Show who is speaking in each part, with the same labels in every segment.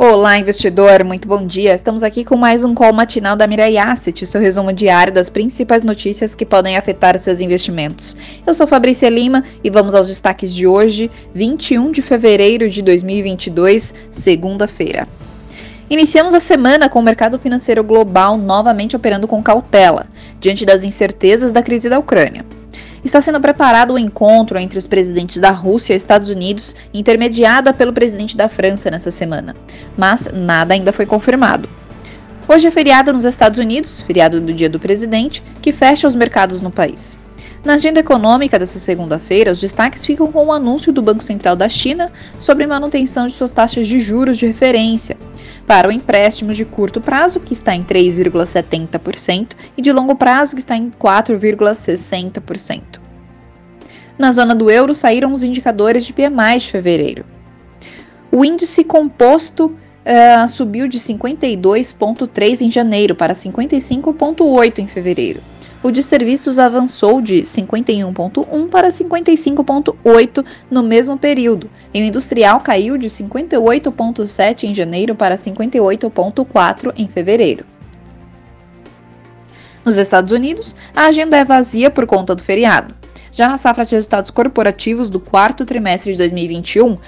Speaker 1: Olá, investidor, muito bom dia. Estamos aqui com mais um call matinal da Mirai Asset, seu resumo diário das principais notícias que podem afetar seus investimentos. Eu sou Fabrícia Lima e vamos aos destaques de hoje, 21 de fevereiro de 2022, segunda-feira. Iniciamos a semana com o mercado financeiro global novamente operando com cautela, diante das incertezas da crise da Ucrânia. Está sendo preparado o um encontro entre os presidentes da Rússia e Estados Unidos, intermediada pelo presidente da França nessa semana, mas nada ainda foi confirmado. Hoje é feriado nos Estados Unidos, feriado do Dia do Presidente, que fecha os mercados no país. Na agenda econômica dessa segunda-feira, os destaques ficam com o anúncio do Banco Central da China sobre manutenção de suas taxas de juros de referência para o empréstimo de curto prazo, que está em 3,70%, e de longo prazo, que está em 4,60%. Na zona do euro saíram os indicadores de PMI de fevereiro. O índice composto uh, subiu de 52,3 em janeiro para 55,8 em fevereiro o de serviços avançou de 51,1 para 55,8 no mesmo período, e o industrial caiu de 58,7 em janeiro para 58,4 em fevereiro. Nos Estados Unidos, a agenda é vazia por conta do feriado. Já na safra de resultados corporativos do quarto trimestre de 2021,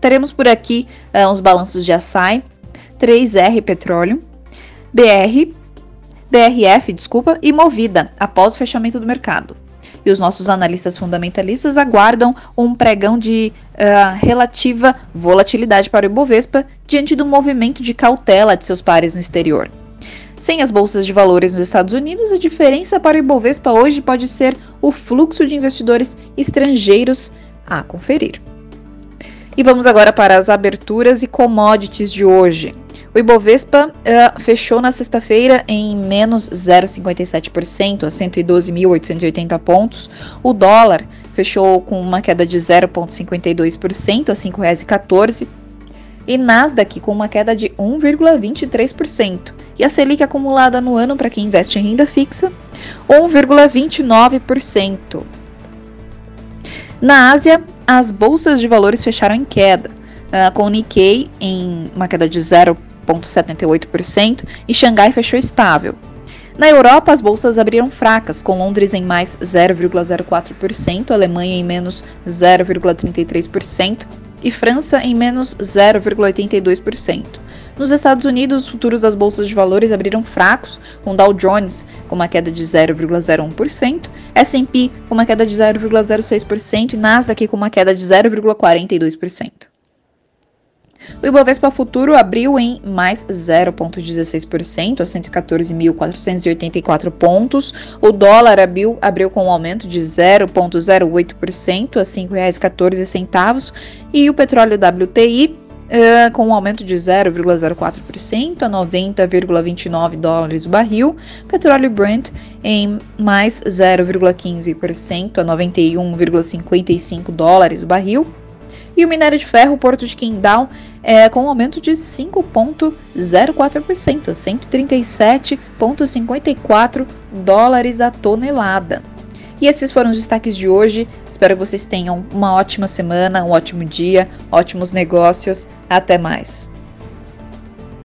Speaker 1: teremos por aqui uh, os balanços de açaí, 3R Petróleo, BR, BRF, desculpa, e Movida, após o fechamento do mercado. E os nossos analistas fundamentalistas aguardam um pregão de uh, relativa volatilidade para o Ibovespa diante do movimento de cautela de seus pares no exterior. Sem as bolsas de valores nos Estados Unidos, a diferença para o Ibovespa hoje pode ser o fluxo de investidores estrangeiros a conferir. E vamos agora para as aberturas e commodities de hoje. O Ibovespa uh, fechou na sexta-feira em menos 0,57%, a 112.880 pontos. O dólar fechou com uma queda de 0,52%, a R$ 5,14. E Nasdaq com uma queda de 1,23%. E a Selic acumulada no ano para quem investe em renda fixa, 1,29%. Na Ásia, as bolsas de valores fecharam em queda, uh, com o Nikkei em uma queda de 0,5%. 0,78% e Xangai fechou estável. Na Europa, as bolsas abriram fracas, com Londres em mais 0,04%, Alemanha em menos 0,33% e França em menos 0,82%. Nos Estados Unidos, os futuros das bolsas de valores abriram fracos, com Dow Jones com uma queda de 0,01%, S&P com uma queda de 0,06% e Nasdaq com uma queda de 0,42%. O Ibovespa Futuro abriu em mais 0,16% a 114.484 pontos. O dólar abriu, abriu com um aumento de 0,08% a R$ 5,14 e o petróleo WTI Uh, com um aumento de 0,04% a 90,29 dólares o barril, petróleo Brent em mais 0,15% a 91,55 dólares o barril, e o minério de ferro Porto de Qingdao é, com um aumento de 5,04%, a 137,54 dólares a tonelada. E esses foram os destaques de hoje. Espero que vocês tenham uma ótima semana, um ótimo dia, ótimos negócios. Até mais.